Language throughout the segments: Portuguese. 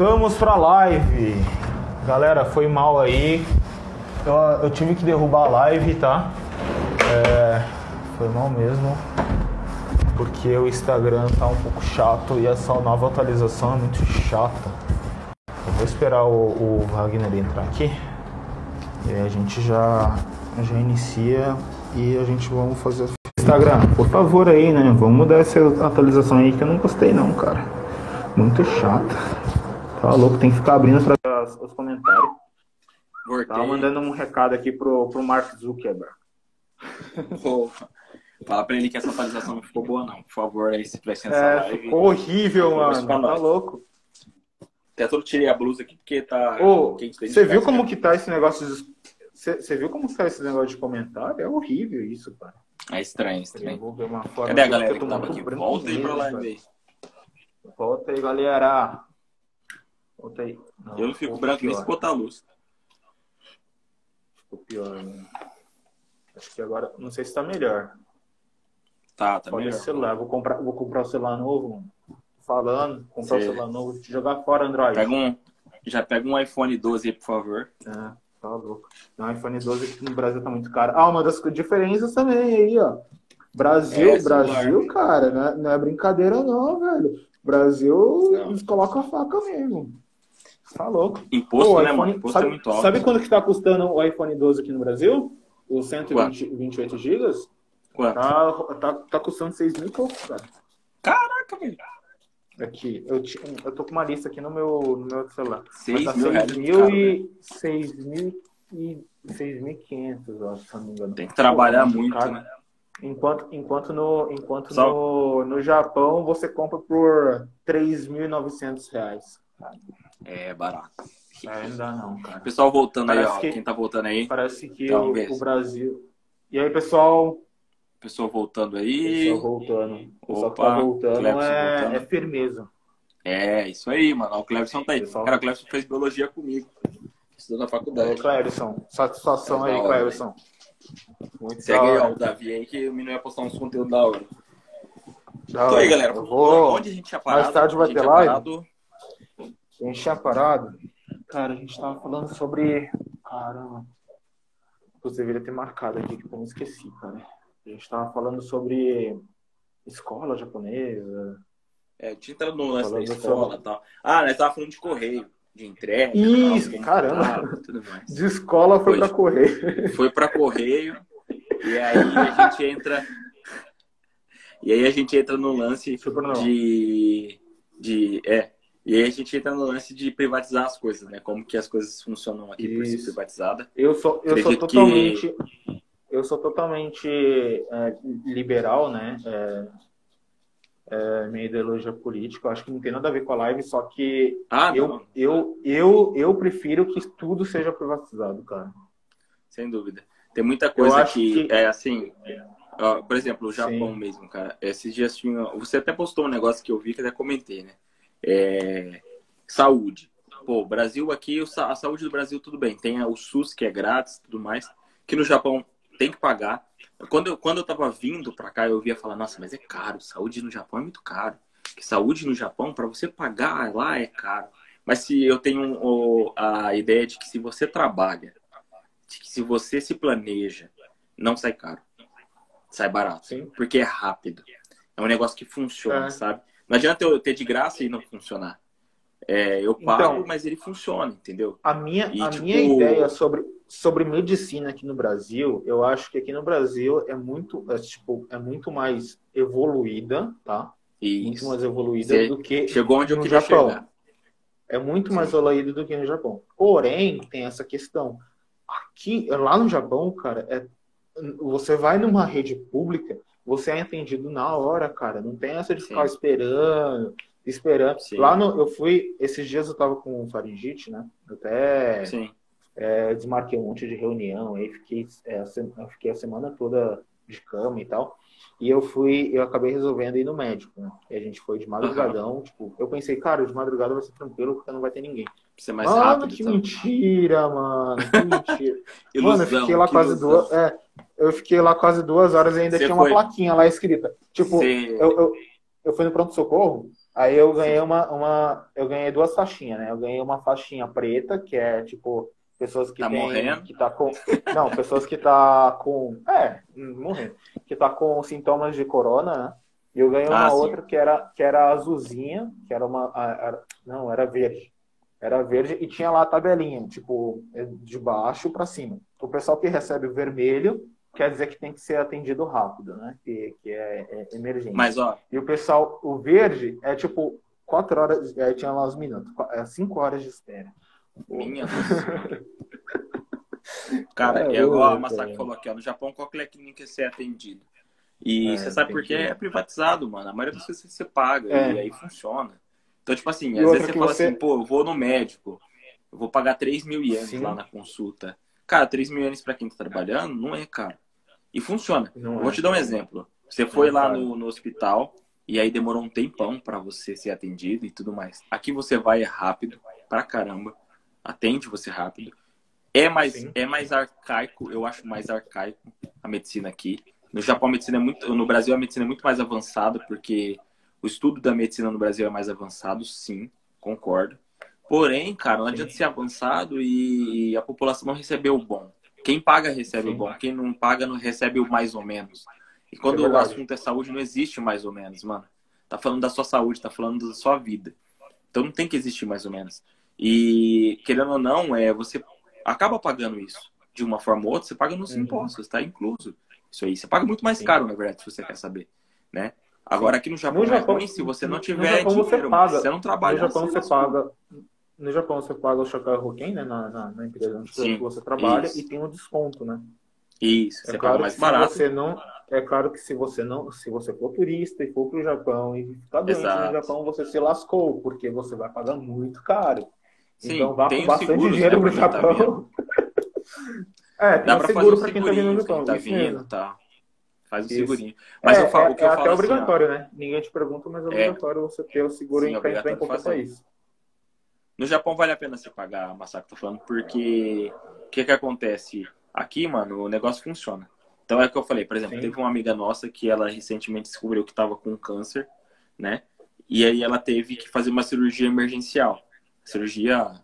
Voltamos pra live. Galera, foi mal aí. Eu, eu tive que derrubar a live, tá? É, foi mal mesmo. Porque o Instagram tá um pouco chato e essa nova atualização é muito chata. Eu vou esperar o, o Wagner entrar aqui. E a gente já, já inicia e a gente vamos fazer. Instagram, por favor aí, né? Vamos mudar essa atualização aí que eu não gostei não, cara. Muito chata. Tá louco, tem que ficar abrindo para os comentários. Voltei. Tava mandando um recado aqui pro, pro Mark Zuckerberg. Fala pra ele que essa atualização não ficou boa, não. Por favor, aí se nessa É, live. ficou horrível, mano. Tá louco. Até todo tirei a blusa aqui porque tá. Ô, dentro você viu como cara. que tá esse negócio de... Você viu como que tá esse negócio de comentário? É horrível isso, cara. É estranho, estranho. vou ver uma forma Cadê a galera que tô tava aqui? Volta aí pra live aí. Volta aí, galera. Volta aí. Eu não fico branco nem se botar a luz. Ficou pior, né? Acho que agora... Não sei se tá melhor. Tá, tá Olha melhor. celular. Vou comprar, vou comprar o celular novo, mano. Falando. Comprar o celular novo. Jogar fora Android. Pega um, já pega um iPhone 12 aí, por favor. É, tá louco. O iPhone 12 aqui no Brasil tá muito caro. Ah, uma das diferenças também aí, ó. Brasil, É. Brasil, cara, não é, não é brincadeira não, velho. Brasil, Não. eles colocam a faca mesmo. Tá louco. Imposto, Pô, né, mano? iPhone- Imposto sabe, é muito alto. sabe quanto que tá custando o iPhone 12 aqui no Brasil? O 128 GB? Quanto? Tá, tá, tá custando 6 mil e pouco, cara. Caraca, velho. Aqui, eu, eu tô com uma lista aqui no meu, no meu celular. Mas 6 tá mil reais. 6 é mil e. 6 mil e 6.500, eu acho, se não me engano. Tem que trabalhar Pô, muito, cara. né? Enquanto, enquanto, no, enquanto Só- no, no Japão você compra por 3.900 reais. É barato. É, não dá não, cara. Pessoal voltando aí, Parece ó. que- Quem tá voltando aí. Parece que Então, o, o Brasil... E aí, pessoal? Pessoal voltando aí. Pessoal voltando. O pessoal que Opa, tá voltando Clebson é, voltando. é firmeza. É, isso aí, mano. O Clebson tá aí. Pessoal. Cara, o Clebson fez biologia comigo. Estudou na Ô, faculdade. Clérison, satisfação É aí, hora, Clérison. Muito Segue aí, ó, o Davi aí, que o menino vai postar uns conteúdos da hora. Da Então hora. aí, galera. Vou... Onde a gente tinha parado? Mais tarde vai ter live? parado- A gente tinha parado. Cara, a gente tava falando sobre. Caramba. Você deveria ter marcado aqui, que eu não esqueci, cara. A gente tava falando sobre escola japonesa. É, tinha entrado no lance da escola sobre- e tal. Ah, nós tava falando de correio, de entrega. Isso, tal, caramba. entrava, Tudo mais. De escola foi Foi. pra correr. Foi pra correio. E aí a gente entra. E aí a gente entra no lance de. de é. E aí a gente entra no lance de privatizar as coisas, né? Como que as coisas funcionam aqui por ser Isso. privatizada. Eu sou, eu sou Acredito que- totalmente. Eu sou totalmente é, liberal, né? É, é, minha ideologia política. Eu acho que não tem nada a ver com a live, só que Ah, eu, não, eu, eu, eu prefiro que tudo seja privatizado, cara. sem dúvida. Tem muita coisa que, que- é assim. ó, por exemplo, o Japão Sim. mesmo, cara. Esses dias tinha. Você até postou um negócio que eu vi que até comentei, né? É, saúde. Pô, Brasil aqui, a saúde do Brasil, tudo bem. Tem o SUS, que é grátis tudo mais. Que no Japão tem que pagar. Quando eu, quando eu tava vindo pra cá, eu via falar, nossa, mas é caro. Saúde no Japão é muito caro. Que saúde no Japão, para você pagar lá, é caro. Mas se eu tenho a ideia de que se você trabalha, de que se você se planeja, não sai caro. Sai barato. Sim. Porque é rápido. É um negócio que funciona, É. sabe? Não adianta eu ter de graça e não funcionar. É, eu pago, Então- mas ele funciona, entendeu? A minha, E, a tipo- minha ideia sobre, sobre medicina aqui no Brasil, eu acho que aqui no Brasil é muito, é, tipo, é muito mais evoluída, tá? Muito Isso. mais evoluída Você do que Chegou onde eu no queria Japão. chegar. É muito mais Sim. evoluído do que no Japão. Porém, tem essa questão. Aqui, lá no Japão, cara, é, você vai numa rede pública, você é atendido na hora, cara. Não tem essa de ficar Sim. esperando, esperando. Sim. Lá no, eu fui, esses dias eu tava com faringite, né? Até Sim. é, desmarquei um monte de reunião, aí fiquei, é, eu fiquei a semana toda de cama e tal. E eu fui, eu acabei resolvendo ir no médico, né? E a gente foi de madrugadão, tipo, eu pensei, cara, de madrugada vai ser tranquilo porque não vai ter ninguém. Ser mais mano, rápido. que mentira, mano, que mentira. Ilusão, mano, eu fiquei lá quase ilusão. duas, é, eu fiquei lá quase duas horas e ainda Você tinha uma foi- plaquinha lá escrita. Tipo, eu, eu, eu fui no pronto-socorro, Aí eu ganhei uma, uma. Eu ganhei duas faixinhas, né? Eu ganhei uma faixinha preta, que é tipo, pessoas que tá tem, morrendo? que tá com. Não, pessoas que tá com. É, morrendo. Que tá com sintomas de corona, né? E eu ganhei uma Ah, sim. outra que era, que era azulzinha, que era uma. era- não, era verde. Era verde e tinha lá a tabelinha, tipo, de baixo para cima. O pessoal que recebe o vermelho quer dizer que tem que ser atendido rápido, né? Que, que é, é emergente. Mas, ó, E o pessoal, o verde é tipo quatro horas, é, tinha lá os minutos, é cinco horas de espera. minha. Cara, É, é igual a Masaki falou aqui, ó, no Japão qualquer clínica ser atendido. E É, você sabe por quê? que- É privatizado, mano. A maioria das vezes você paga É. e aí funciona. Então, tipo assim, às vezes você fala você- assim, pô, eu vou no médico, eu vou pagar 3 mil ienes Sim. lá na consulta. Cara, 3 mil ienes pra quem tá trabalhando não é caro. E funciona. Não vou é. te dar um exemplo. Você foi Não, lá no, no hospital e aí demorou um tempão pra você ser atendido e tudo mais. Aqui você vai é rápido pra caramba. Atende você rápido. É mais, Sim. é mais arcaico, eu acho mais arcaico a medicina aqui. No Japão a medicina é muito, no Brasil a medicina é muito mais avançada porque o estudo da medicina no Brasil é mais avançado, sim, concordo. Porém, cara, não adianta ser avançado e a população não recebeu o bom. Quem paga recebe Sim. o bom, quem não paga não recebe o mais ou menos. E quando É o assunto é saúde, não existe mais ou menos, mano. Tá falando da sua saúde, tá falando da sua vida. Então não tem que existir mais ou menos. E querendo ou não, é você acaba pagando isso. De uma forma ou outra, você paga nos Uhum. impostos, tá incluso. Isso aí. Você paga muito mais caro, na verdade, se você quer saber, né? Agora aqui no Japão, No Japão- é ruim, se você não tiver Japão você dinheiro, paga. você não trabalha. No Japão você você lascou. paga. No Japão você paga o Shakai Hoken, né? Na, na, na empresa onde Sim, você trabalha isso. e tem um desconto, né? Isso, você é paga claro mais que barato. se você não. É claro que se você não, se você for turista e for pro Japão e ficar doente Exato. no Japão, você se lascou, porque você vai pagar muito caro. Sim, então vá com bastante seguros, dinheiro né, pro tá Japão. é, tem Dá um seguro pra quem tá vindo no Japão. tá vindo, tá? Faz um Isso. segurinho. Mas é, eu falo, é, o que eu é falo até assim, ó, obrigatório, né? Ninguém te pergunta, mas é obrigatório você ter o seguro é pra entrar em qualquer país. No Japão vale a pena você pagar, Massaco tá falando, porque o que que acontece? Aqui, mano, o negócio funciona. Então é o que eu falei, por exemplo, Sim. teve uma amiga nossa que ela recentemente descobriu que estava com câncer, né? E aí ela teve que fazer uma cirurgia emergencial. Cirurgia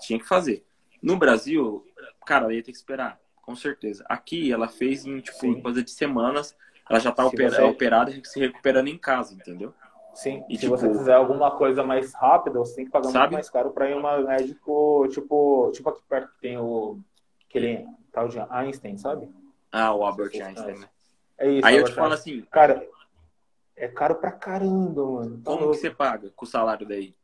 tinha que fazer. No Brasil, cara, ela ia ter que esperar, com certeza. Aqui ela fez em tipo Sim. coisa de semanas, ela já tá opera- você- operada e se recuperando em casa, entendeu? Sim, E, se tipo, você quiser alguma coisa mais rápida, você tem que pagar muito Sabe? mais caro pra ir uma médico, tipo, tipo aqui perto que tem o aquele tal de Einstein, sabe? Ah, o Albert Einstein, né? É isso. Aí eu te falo Einstein. assim, cara, é caro pra caramba, mano. Tá Como que louco. você paga com o salário daí?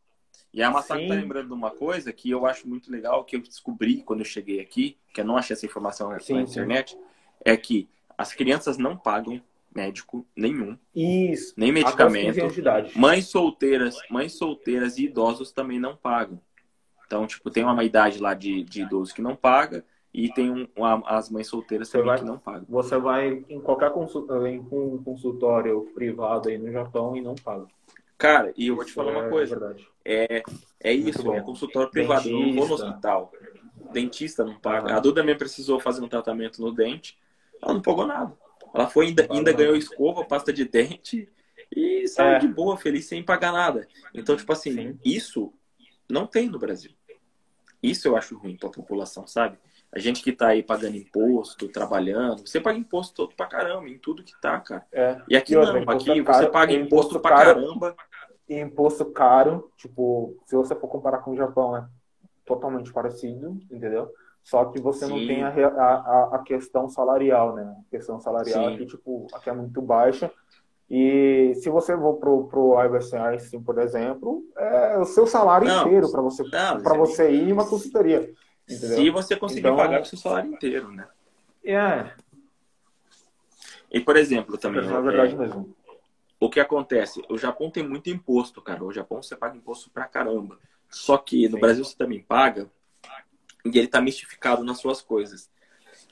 E a Massaco Sim. tá lembrando de uma coisa que eu acho muito legal, que eu descobri quando eu cheguei aqui, que eu não achei essa informação Sim, na sim. internet, é que as crianças não pagam médico nenhum, Isso. nem Até os 15 medicamento. Mães solteiras, mães solteiras e idosos também não pagam. Então, tipo, tem uma idade lá de, de idoso que não paga e tem um, uma- as mães solteiras Você também vai- que não pagam. Você vai em qualquer consul- em um consultório privado aí no Japão e não paga. Cara, e eu vou te falar é uma coisa. verdade. É, é isso, é consultório privado, eu não vou no hospital. Dentista não paga. Aham. A Duda também precisou fazer um tratamento no dente, ela não pagou nada. Ela foi ainda, ainda ganhou escova, pasta de dente e saiu É. de boa, feliz, sem pagar nada. Então, tipo assim, Sim. isso não tem no Brasil. Isso eu acho ruim pra população, sabe? A gente que tá aí pagando imposto, trabalhando, você paga imposto todo pra caramba, em tudo que tá, cara. É. E aqui E não, aqui é você paga é imposto imposto pra caramba. Imposto caro, tipo, se você for comparar com o Japão, é totalmente parecido, entendeu? Só que você não Sim. tem a, a, a- questão salarial, né? A questão salarial Sim. aqui, tipo, aqui é muito baixa. E se você for pro, pro Iverson Einstein, por exemplo, é o seu salário Não. inteiro para você, Não, pra isso é você ir em uma consultoria. Entendeu? Se você conseguir Então- pagar o seu salário inteiro, né? É, E, por exemplo, também, é verdade é, mesmo. O que acontece? O Japão tem muito imposto, cara. O Japão você paga imposto pra caramba. Só que no Sim. Brasil você também paga e ele tá mistificado nas suas coisas.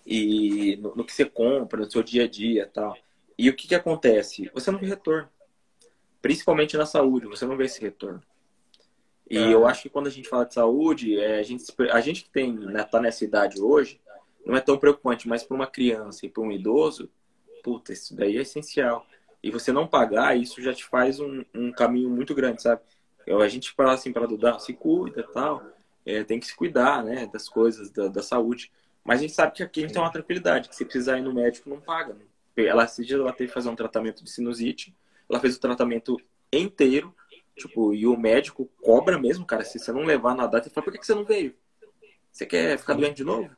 E no, no que você compra, no seu dia a dia e tal. E o que que acontece? Você não vê retorno. Principalmente na saúde, você não vê esse retorno. E É. eu acho que quando a gente fala de saúde, é, a, gente, a gente que tem, né, tá nessa idade hoje, não é tão preocupante, mas para uma criança e para um idoso, puta, isso daí é essencial. E você não pagar, isso já te faz um, um caminho muito grande, sabe? Eu, a gente fala assim para Duda, se cuida tal, é, tem que se cuidar, né, das coisas, da, da, saúde. Mas a gente sabe que aqui a gente tem uma tranquilidade, que se precisar ir no médico, não paga. Né? Ela, esses dias, ela teve que fazer um tratamento de sinusite, ela fez o tratamento inteiro, tipo, e o médico cobra mesmo, cara, se você não levar na data, ele fala, por que, que você não veio? Você quer ficar doente de novo?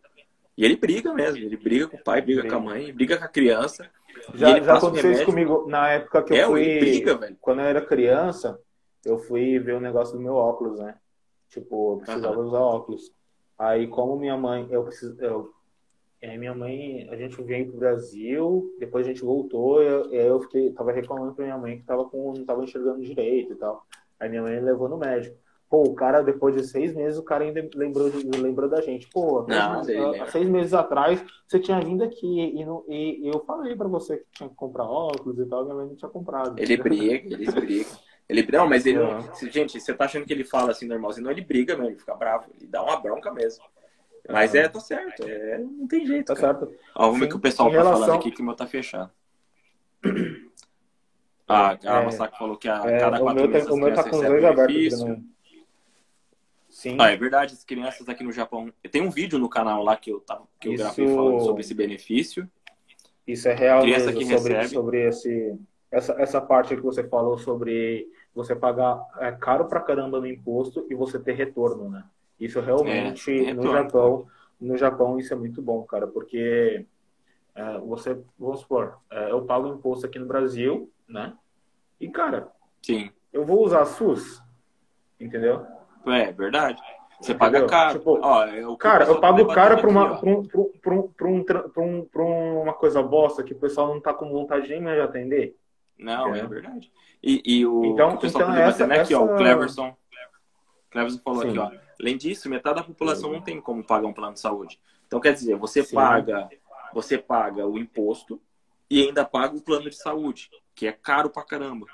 E ele briga mesmo, ele briga com o pai, briga. com a mãe, briga com a criança. Já, já aconteceu isso comigo na época que eu é, fui. Velho. Quando eu era criança, eu fui ver o negócio do meu óculos, né? Tipo, eu precisava uhum. usar óculos. Aí, como minha mãe, eu preciso. Eu, é, minha mãe, a gente veio pro Brasil, depois a gente voltou, eu, eu fiquei, tava reclamando pra minha mãe que tava com, não tava enxergando direito e tal. Aí minha mãe levou no médico. Pô, o cara, depois de seis meses, o cara ainda lembrou, lembrou da gente. Pô, não, há, seis meses atrás, você tinha vindo aqui e, não, e, e eu falei pra você que tinha que comprar óculos e tal, minha mãe não tinha comprado. Ele briga, eles brigam. Ele, não, mas ele não. Gente, você tá achando que ele fala assim normalzinho? Não, ele briga mesmo, ele fica bravo, ele dá uma bronca mesmo. Mas é, tá certo, é, não tem jeito. Tá cara. certo. Ó, vamos ver que o pessoal tá relação... falando aqui que o meu tá fechado. Ah, a é, Massaco falou que a, é, cada quatro meses o meu tá com os dois abertos. Sim. Ah, é verdade, as crianças aqui no Japão. Tem um vídeo no canal lá que eu, tava, que eu Isso... gravei falando sobre esse benefício. Isso é real mesmo, sobre, recebe. sobre esse, essa, essa parte que você falou sobre você pagar é caro pra caramba no imposto e você ter retorno, né? Isso realmente é, no Japão, no Japão isso é muito bom, cara, porque é, você, vamos supor, é, eu pago imposto aqui no Brasil, né? E cara, sim, eu vou usar SUS, entendeu? É, verdade. Você paga caro. Tipo, Ó, eu, cara, eu pago caro para uma, pra um, pra um, pra um, pra um, pra uma coisa bosta que o pessoal não tá com vontade nem mais de atender. Não, é, é verdade. E, e o, então, o pessoal então essa, né, aqui, essa... ó, o Cleverson. Cleverson falou Sim. aqui, ó. Além disso, metade da população Sim. não tem como pagar um plano de saúde. Então, quer dizer, você Sim. paga, você paga o imposto e ainda paga o plano de saúde, que é caro pra caramba.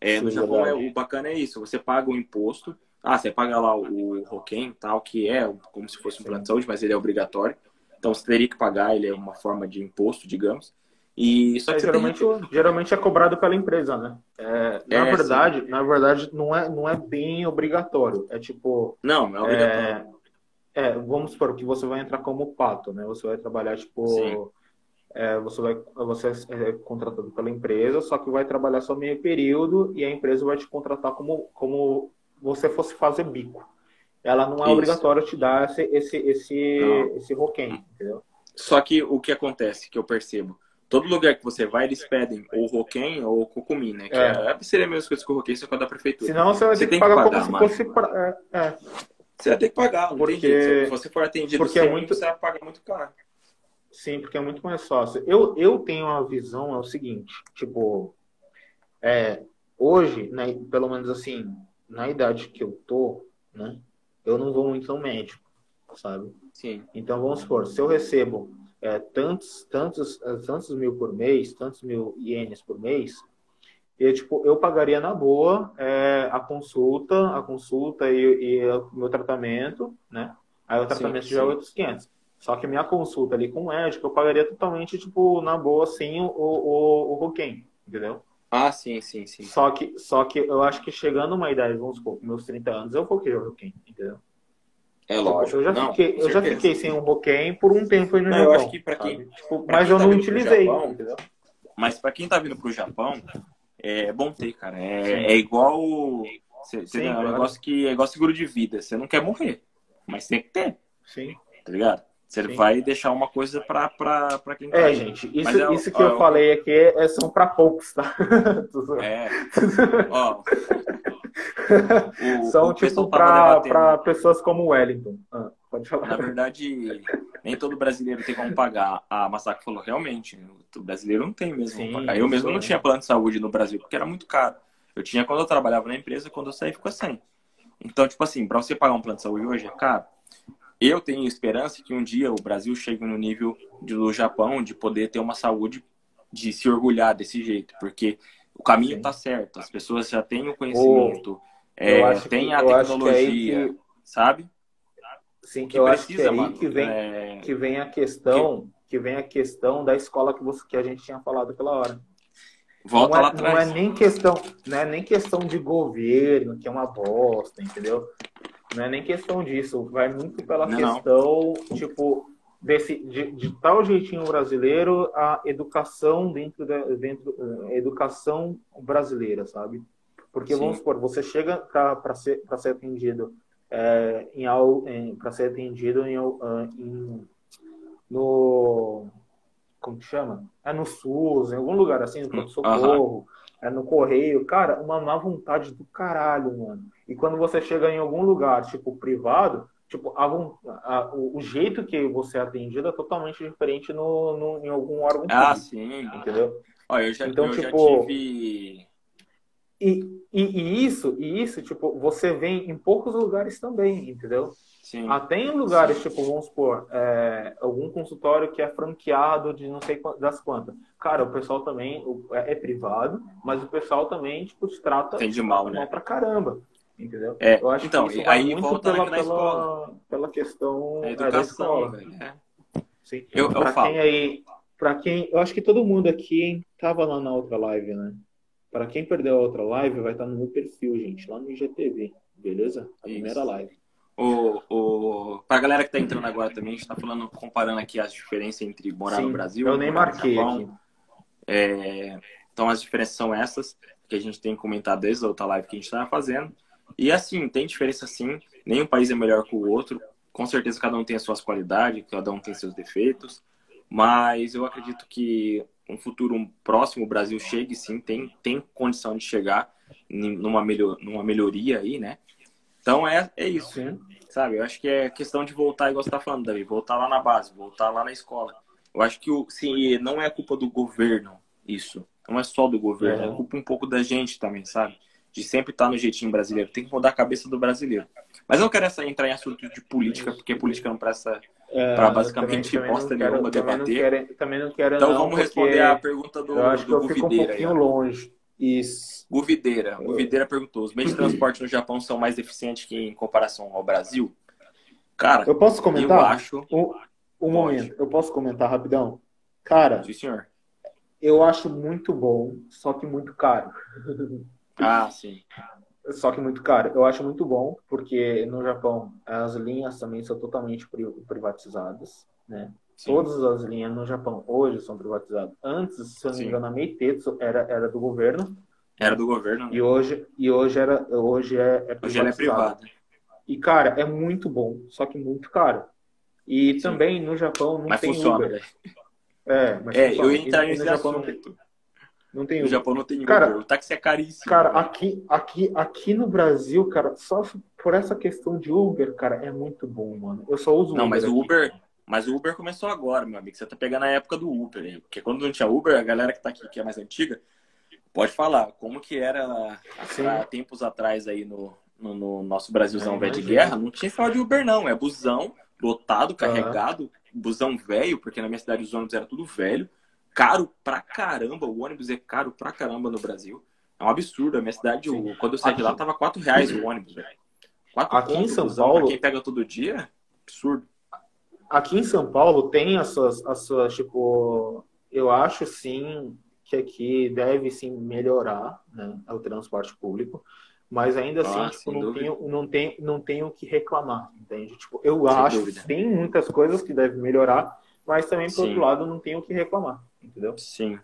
É, no Japão, é, o bacana é isso. Você paga o imposto ah, você paga lá o Roquem, tal, que é como se fosse um plano de saúde, mas ele é obrigatório. Então você teria que pagar, ele é uma forma de imposto, digamos. E só que é, geralmente, tem... geralmente é cobrado pela empresa, né? É, na é, verdade, sim. na verdade não é, não é bem obrigatório. É tipo. Não, não é obrigatório. É, é, vamos supor que você vai entrar como pato, né? Você vai trabalhar tipo. É, você vai você é contratado pela empresa, só que vai trabalhar só meio período e a empresa vai te contratar como, como você fosse fazer bico. Ela não é Isso. obrigatória te dar esse, esse, esse, esse roquém, entendeu? Só que o que acontece, que eu percebo, todo lugar que você vai, eles pedem ou roquém ou cocumim, né? Que é. é seria a mesma coisa que o roquém, só que é da prefeitura. Senão você vai ter que pagar, que pagar como se fosse... Pra... É, é. Você vai ter que pagar, porque... Se você for atendido porque é muito... você vai pagar muito caro. Sim, porque é muito mais fácil. Eu, eu tenho uma visão, é o seguinte, tipo, é, hoje, né, pelo menos assim, na idade que eu tô, né, eu não vou muito no médico, sabe? Sim. Então, vamos supor, se eu recebo é, tantos, tantos, tantos mil por mês, tantos mil ienes por mês, eu, tipo, eu pagaria na boa é, a consulta, a consulta e, e, o meu tratamento, né? Aí o tratamento sim, já é outros 500. Só que minha consulta ali com o médico, eu pagaria totalmente, tipo, na boa, assim, o, o, o Roquem, entendeu? Ah, sim, sim, sim. Só que, só que eu acho que chegando uma idade, vamos supor, com meus 30 anos, eu vou querer o Roquem, entendeu? É lógico. Eu já, não, fiquei, eu já fiquei sem um Roquem por um tempo aí no não, Japão. Eu acho que para quem. Tipo, mas quem eu tá não utilizei. Japão? Mas para quem tá vindo pro Japão, é bom ter, cara. É, é igual. Cê, sim, é um negócio que é igual seguro de vida. Você não quer morrer, mas tem que ter. Sim. Tá ligado? Você Sim. vai deixar uma coisa para quem É, gente, isso, é, isso que ó, eu falei aqui é, são para poucos, tá? É. ó, o, são o tipo para pessoas como Wellington. Ah, pode falar. Na verdade, nem todo brasileiro tem como pagar. A Massaco falou, realmente, o brasileiro não tem mesmo Sim, pagar. Eu mesmo não tinha plano de saúde no Brasil, porque era muito caro. Eu tinha quando eu trabalhava na empresa, quando eu saí ficou sem. Então, tipo assim, para você pagar um plano de saúde hoje é caro eu tenho esperança que um dia o Brasil chegue no nível do Japão de poder ter uma saúde de se orgulhar desse jeito, porque o caminho está certo, as pessoas já têm o conhecimento, oh, é, tem que, a tecnologia, que, sabe? Sim, que eu precisa, acho que é mano, que vem, é... que vem a questão, que... que vem a questão da escola que, você, que a gente tinha falado aquela hora. Volta não é, lá atrás. Não é nem questão, não é nem questão de governo, que é uma bosta, entendeu? Não é nem questão disso. Vai muito pela Não, questão, tipo, desse, de, de tal jeitinho brasileiro a educação dentro da dentro, a educação brasileira, sabe? Porque Sim. vamos supor, você chega para ser ser atendido é, em algo para ser atendido em, ah, em no como que chama? É no SUS, em algum lugar assim, no pronto-socorro, é no correio. Cara, uma má vontade do caralho, mano. E quando você chega em algum lugar, tipo, privado, tipo, a, a- o, jeito que você é atendido é totalmente diferente no, no- em algum órgão Ah, público, sim. entendeu? Olha, eu já, Então, eu já tipo, tive. E, e, e isso, e isso, tipo, você vê em poucos lugares também, entendeu? Sim. Até em lugares, tipo, vamos supor, é, algum consultório que é franqueado de não sei das quantas. Cara, o pessoal também é, é privado, mas o pessoal também, tipo, te trata Entende mal, mal né? pra caramba. Entendeu? É, Eu acho então, que isso aí muito volta pela, na pela, pela questão É da educação, escola. velho. É. Sim. Eu, eu Pra falo. quem aí, para quem, eu acho que todo mundo aqui tava lá na outra live, né? Pra quem perdeu a outra live, vai estar no meu perfil, gente, lá no IGTV, beleza? A Isso. primeira live. O, o, pra galera que tá entrando agora também, a gente tá falando, comparando aqui as diferenças entre morar no Sim, Brasil eu e nem no marquei Japão. É, então as diferenças são essas que a gente tem comentado desde a outra live que a gente estava fazendo. E assim, tem diferença sim. Nenhum país é melhor que o outro. Com certeza cada um tem as suas qualidades, cada um tem seus defeitos. Mas eu acredito que um futuro próximo o Brasil chegue sim, tem, tem condição de chegar numa, melhor, numa melhoria aí, né? Então é, é isso. Sim. Sabe? Eu acho que é questão de voltar, igual você tá falando, Davi, voltar lá na base, voltar lá na escola. Eu acho que o, se não é culpa do governo isso, não é só do governo, é, Uhum. culpa um pouco da gente também, sabe? De sempre estar no jeitinho brasileiro, tem que mudar a cabeça do brasileiro. Mas eu não quero essa, entrar em assunto de política, porque política não presta. É, Pra basicamente também- bosta nenhuma também não debater. quero- também não quero Então não, vamos responder a pergunta do, eu acho que do eu fico um Guvideira. aí, pouquinho ó. longe. Isso. Guvideira. Guvideira perguntou: os meios de transporte no Japão são mais eficientes que em comparação ao Brasil? Cara, Eu posso eu comentar? acho. Um, um momento, eu posso comentar rapidão? Cara, Sim, senhor. eu acho muito bom, só que muito caro. Ah, sim. Só que muito caro. Eu acho muito bom, porque no Japão as linhas também são totalmente pri- privatizadas, né? Sim. Todas as linhas no Japão hoje são privatizadas. Antes, se eu não me engano, a Meitetsu era, era do governo Era do governo, né? e hoje, e hoje, era, hoje é, é Hoje ela é privada. E, cara, é muito bom, só que muito caro. E Sim. também no Japão não Mas tem funciona, Uber. velho. É, mas É, funciona. eu ia entrar nesse no Japão não tem, não tem No Uber. Japão não tem Cara, Uber. O táxi é caríssimo. Cara, aqui, aqui, aqui no Brasil, cara, só por essa questão de Uber, cara, é muito bom, mano. Eu só uso Não, mas o. Uber. Mas o Uber começou agora, meu amigo. Você tá pegando a época do Uber aí. Porque quando não tinha Uber, a galera que tá aqui, que é mais antiga, pode falar como que era há tempos atrás aí no, no, no nosso Brasilzão É, velho de guerra. Não tinha esse de Uber, não. É busão, lotado, carregado, busão velho, porque na minha cidade os ônibus eram tudo velho. Caro pra caramba. O ônibus é caro pra caramba no Brasil. É um absurdo. A minha cidade, Sim. quando eu saí de lá, Aqui- tava 4 reais o ônibus, velho. 4 Aqui em São Paulo- Pra quem pega todo dia, absurdo. Aqui em São Paulo tem as suas, as suas, tipo, eu acho sim que aqui deve sim melhorar, né, o transporte público, mas ainda assim, Ah, tipo, sem não dúvida. tenho, não tenho, não tenho o que reclamar, entende? Tipo, eu Sem acho dúvida. que tem muitas coisas que devem melhorar, mas também, por Sim. outro lado, não tenho o que reclamar, entendeu? Sim.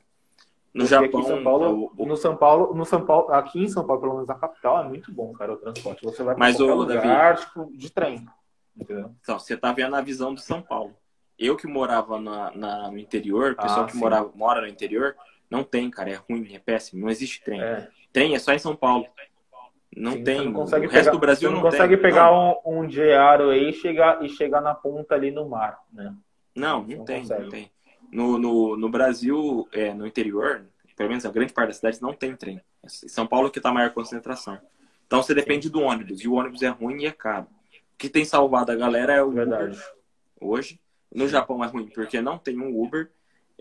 No Porque Japão, aqui em São Paulo, o- o- no São Paulo, no São Paulo, aqui em São Paulo, pelo menos a capital, é muito bom, cara, o transporte. Você vai para qualquer ô, lugar, tipo, de trem, entendeu? então, você tá vendo a visão de São Paulo. Eu que morava na, na- no interior, o pessoal Ah, que sim. morava, mora no interior, não tem, cara. É ruim, é péssimo. Não existe trem. É, Trem é só em São Paulo. Não sim, tem. Não o resto pegar, do Brasil não, não, consegue tem. pegar Não, um, um diário aí e chegar, e chegar na ponta ali no mar, né? não, não não tem. consegue. Não tem. No, no, no Brasil, é, no interior, pelo menos a grande parte das cidades, não tem trem. São Paulo que tá a maior concentração. Então você depende do ônibus. E o ônibus é ruim e é caro. O que tem salvado a galera é o Verdade. Uber hoje. No Japão é ruim porque não tem um Uber.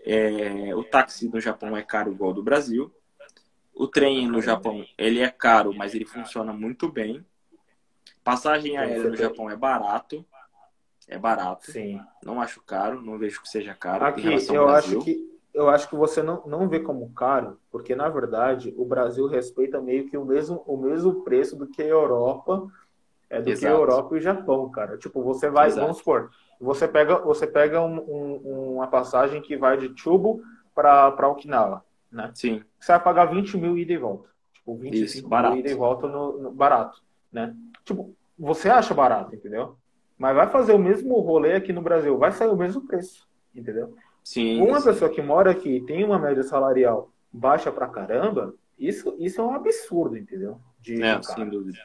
É, o táxi no Japão é caro igual do Brasil. O trem no Japão ele é caro, mas ele funciona muito bem. Passagem aérea no Japão é barato. É barato. Sim. Não acho caro, não vejo que seja caro em Aqui, relação ao eu Brasil. acho que eu acho que você não, não vê como caro, porque na verdade o Brasil respeita meio que o mesmo, o mesmo preço do que a Europa, é do Exato. que a Europa e o Japão, cara. Tipo, você vai, Exato. vamos supor, você pega, você pega um, um, uma passagem que vai de Chubo para Okinawa, né? Sim. Você vai pagar 20 mil ida e volta. Tipo, 25 Isso, barato. mil ida e volta no, no, barato, né? Tipo, você acha barato, entendeu? Mas vai fazer o mesmo rolê aqui no Brasil, vai sair o mesmo preço, entendeu? Sim. Uma sim. pessoa que mora aqui tem uma média salarial baixa pra caramba, isso, isso é um absurdo, entendeu? De, é, sem dúvida.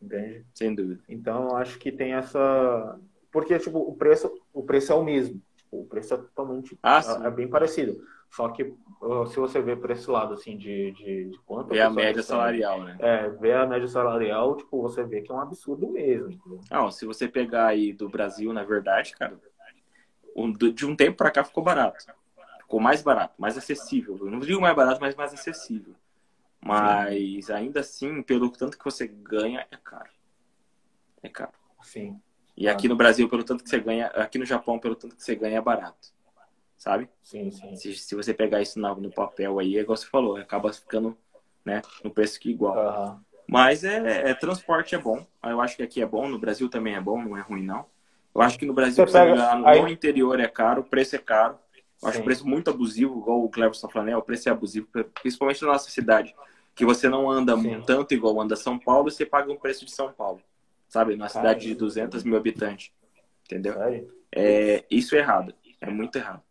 Entende? Sem dúvida. Então, acho que tem essa. Porque, tipo, o preço, o preço é o mesmo. Tipo, o preço é totalmente. Ah, é, é, bem parecido. Só que se você ver por esse lado, assim, de, de, de quanto. Vê a média salarial, né? É, ver a média salarial, tipo, você vê que é um absurdo mesmo. Entendeu? Não, se você pegar aí do Brasil, na verdade, cara, de um tempo para cá ficou barato. Ficou mais barato, mais acessível. Eu não digo mais barato, mas mais acessível. Mas ainda assim, pelo tanto que você ganha, é caro. É caro. Sim. E aqui no Brasil, pelo tanto que você ganha, aqui no Japão, pelo tanto que você ganha, é barato. Sabe? Sim, sim. Se, se você pegar isso no, no papel aí, é igual você falou, acaba ficando né, no preço que igual. Uhum. Mas é, é, transporte é bom. Eu acho que aqui é bom, no Brasil também é bom, não é ruim não. Eu acho que no Brasil, pega, no aí... interior é caro, o preço é caro. Eu acho o preço muito abusivo, igual o Cleber está falando, é, o preço é abusivo, principalmente na nossa cidade, que você não anda Sim. tanto igual anda São Paulo, você paga um preço de São Paulo, sabe? Na cidade de 200 mil habitantes, entendeu? É, isso é errado, é muito errado.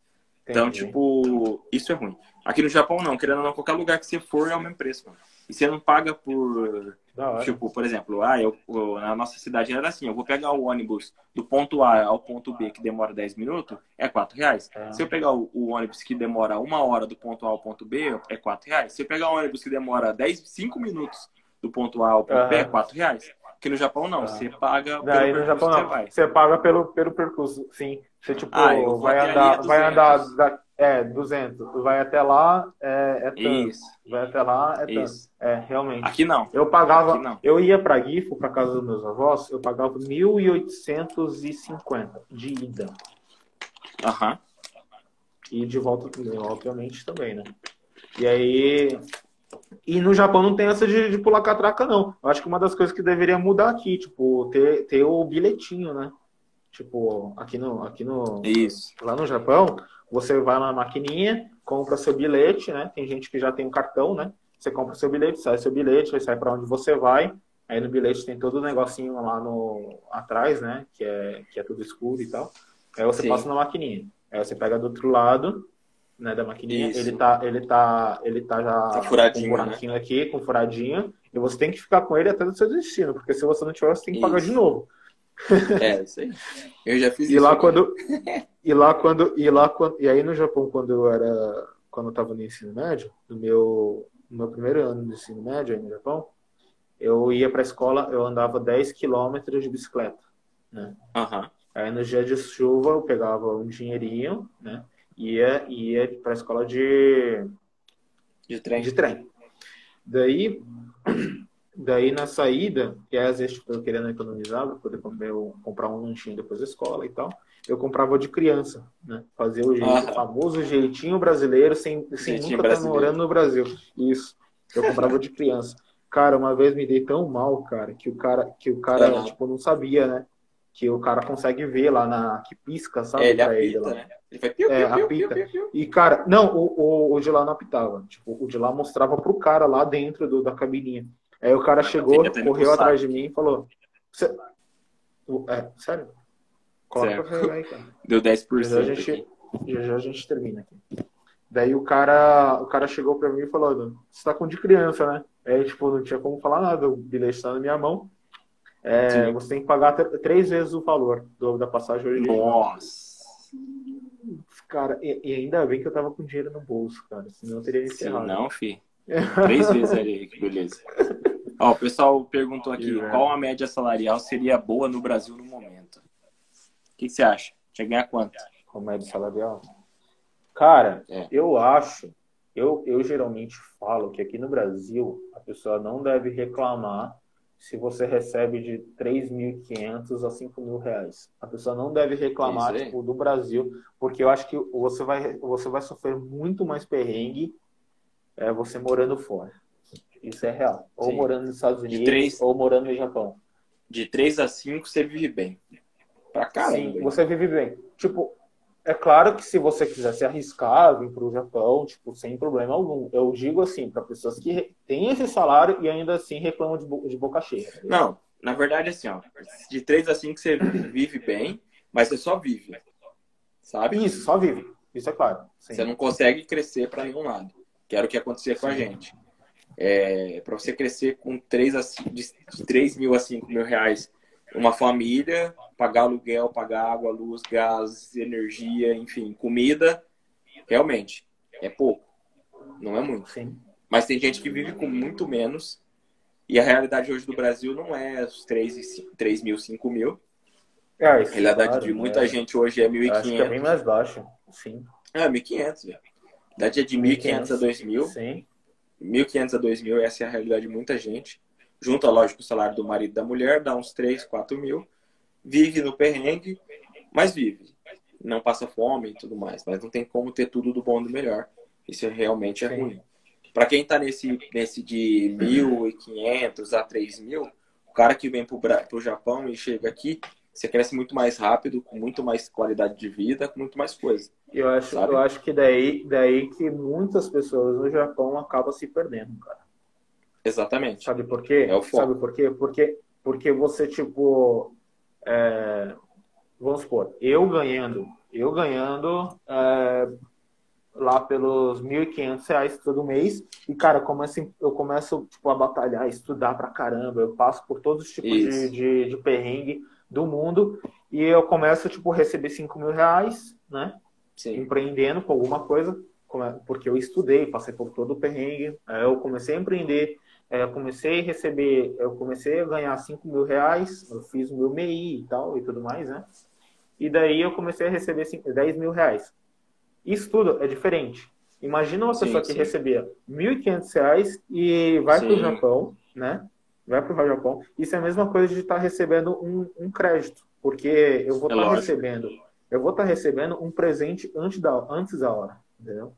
Então, Entendi. Então, tipo, isso é ruim. Aqui no Japão, não. Querendo ou não, qualquer lugar que você for é o mesmo preço, mano. E você não paga por. Tipo, por exemplo, ah, eu, eu, na nossa cidade era assim: eu vou pegar o ônibus do ponto A ao ponto B, que demora 10 minutos, é 4 reais. É. Se eu pegar o, o, ônibus que demora uma hora do ponto A ao ponto B, é 4 reais. Se eu pegar o ônibus que demora 10, 5 minutos do ponto A ao ponto uhum. B, é 4 reais. Aqui no Japão, não. Você paga pelo Daí, no Japão, não. Você, você paga pelo, pelo percurso, sim. Você, tipo, ah, vai andar, vai andar é, 200. Vai até lá, é, é tanto. Isso. Vai até lá, é tanto. Isso. É, realmente. Aqui não. Eu pagava, não. eu ia para Gifo, para casa dos meus avós, eu pagava 1.850 de ida. Aham. Uhum. E de volta também, obviamente, também, né? E aí... E no Japão não tem essa de, de pular catraca, não. Eu acho que uma das coisas que deveria mudar aqui, tipo, ter, ter o bilhetinho, né? Tipo, aqui no, aqui no. Isso. Lá no Japão, você vai na maquininha, compra seu bilhete, né? Tem gente que já tem um cartão, né? Você compra seu bilhete, sai seu bilhete, aí sai para onde você vai. Aí no bilhete tem todo o negocinho lá no atrás, né? Que é, que é tudo escuro e tal. Aí você Sim. passa na maquininha. Aí você pega do outro lado, né, da maquininha. Isso. Ele tá, ele tá, ele tá já tá furadinho, com um buraquinho né? aqui, com furadinho. E você tem que ficar com ele até o seu destino, porque se você não tiver, você tem que Isso. pagar de novo. É, isso aí. Eu já fiz e isso. Lá quando, e lá quando. E lá quando. E aí no Japão, quando eu era. Quando eu tava no ensino médio, no meu, no meu primeiro ano de ensino médio aí no Japão, eu ia pra escola, eu andava 10 quilômetros de bicicleta. Né? Uhum. Aí no dia de chuva eu pegava um dinheirinho, né? Ia, ia pra escola de. De trem. De trem. Daí Daí na saída, que às vezes tipo, eu querendo economizar para poder comer, comprar um lanchinho depois da escola e tal, eu comprava de criança, né? Fazer o, jeito, ah. famoso jeitinho brasileiro sem, sem nunca estar morando no Brasil. Isso. Eu comprava de criança. Cara, uma vez me dei tão mal, cara, que o cara, que o cara é. tipo, não sabia, né? Que o cara consegue ver lá na. que pisca, sabe? É, ele apita, ele, lá. né? Ele vai piu, é, piu, apita. Piu, piu, E, cara, não, o, o, o de lá não apitava. Tipo, o de lá mostrava pro cara lá dentro do, da cabininha. Aí o cara chegou, correu atrás de mim e falou: É, sério? Coloca pra aí, cara. Deu 10%. Já, a gente, já, já a gente termina aqui. Daí o cara, o cara chegou pra mim e falou: Você tá com de criança, né? Aí, tipo, não tinha como falar nada, o bilhete tá na minha mão. É, você tem que pagar três vezes o valor do, da passagem original. Nossa! Cara, e, e, ainda bem que eu tava com dinheiro no bolso, cara. Senão eu teria encerrado. Sim, não, fi. Três vezes ali, que beleza. Ó, o pessoal perguntou aqui, qual a média salarial seria boa no Brasil no momento? O que, que você acha? Tinha ganhar quanto? Com média salarial? Cara, é. eu acho, eu, eu geralmente falo que aqui no Brasil a pessoa não deve reclamar se você recebe de 3.500 a 5 mil reais. A pessoa não deve reclamar tipo, do Brasil, porque eu acho que você vai, você vai sofrer muito mais perrengue é, você morando fora. Isso é real. Ou Sim. morando nos Estados Unidos, três, ou morando no Japão. De 3 a 5 você vive bem. Pra caramba. Sim, você vive bem. Tipo, é claro que se você quiser se arriscar, vir para o Japão, tipo, sem problema algum. Eu digo assim, para pessoas que têm esse salário e ainda assim reclamam de, bo de boca cheia. Não, na verdade, assim, ó, de 3 a 5 você vive bem, mas você só vive. Sabe? Isso, só vive. Isso é claro. Sim. Você não consegue crescer para nenhum lado. Que era o que acontecia Sim. com a gente. É, para você crescer com 3 a 5, de 3 mil a 5 mil reais uma família, pagar aluguel, pagar água, luz, gás, energia, enfim, comida, realmente é pouco. Não é muito. Sim. Mas tem gente que vive com muito menos. E a realidade hoje do Brasil não é os 3, 3 mil, 5 mil. É, a realidade claro, de muita é. gente hoje é 1.500. Acho que é bem mais baixo, sim. É, 1.500, velho. A realidade é de 1.500 a 2.000. Sim. 1.500 a 2.000, essa é a realidade de muita gente junta, lógico, o salário do marido e da mulher, dá uns 3, 4 mil, vive no perrengue, mas vive. Não passa fome e tudo mais, mas não tem como ter tudo do bom e do melhor. Isso realmente é Sim. ruim. Para quem está nesse, nesse de 1.500 a 3.000, o cara que vem para o Japão e chega aqui, você cresce muito mais rápido, com muito mais qualidade de vida, com muito mais coisa. Eu acho, eu acho que daí, daí que muitas pessoas no Japão acabam se perdendo, cara. Exatamente. Sabe por quê? É o foco. Sabe por quê? Porque, porque você, tipo, é, vamos supor, eu ganhando, eu ganhando é, lá pelos R$ 1.500 todo mês, e, cara, começo, eu começo, tipo, a batalhar, estudar pra caramba, eu passo por todos os tipos de, de, de, perrengue do mundo, e eu começo, tipo, a receber 5 mil reais, né? Sim. Empreendendo com alguma coisa, porque eu estudei, passei por todo o perrengue, eu comecei a empreender, é, eu comecei a receber, eu comecei a ganhar 5 mil reais, eu fiz o meu MEI e tal, e tudo mais, né? E daí eu comecei a receber 5, 10 mil reais. Isso tudo é diferente. Imagina uma sim, pessoa que sim. recebia 1.500 reais e vai para o Japão, né? Vai para o Japão. Isso é a mesma coisa de estar tá recebendo um, um crédito, porque eu vou estar é tá recebendo, eu vou estar tá recebendo um presente antes da, antes da hora, entendeu?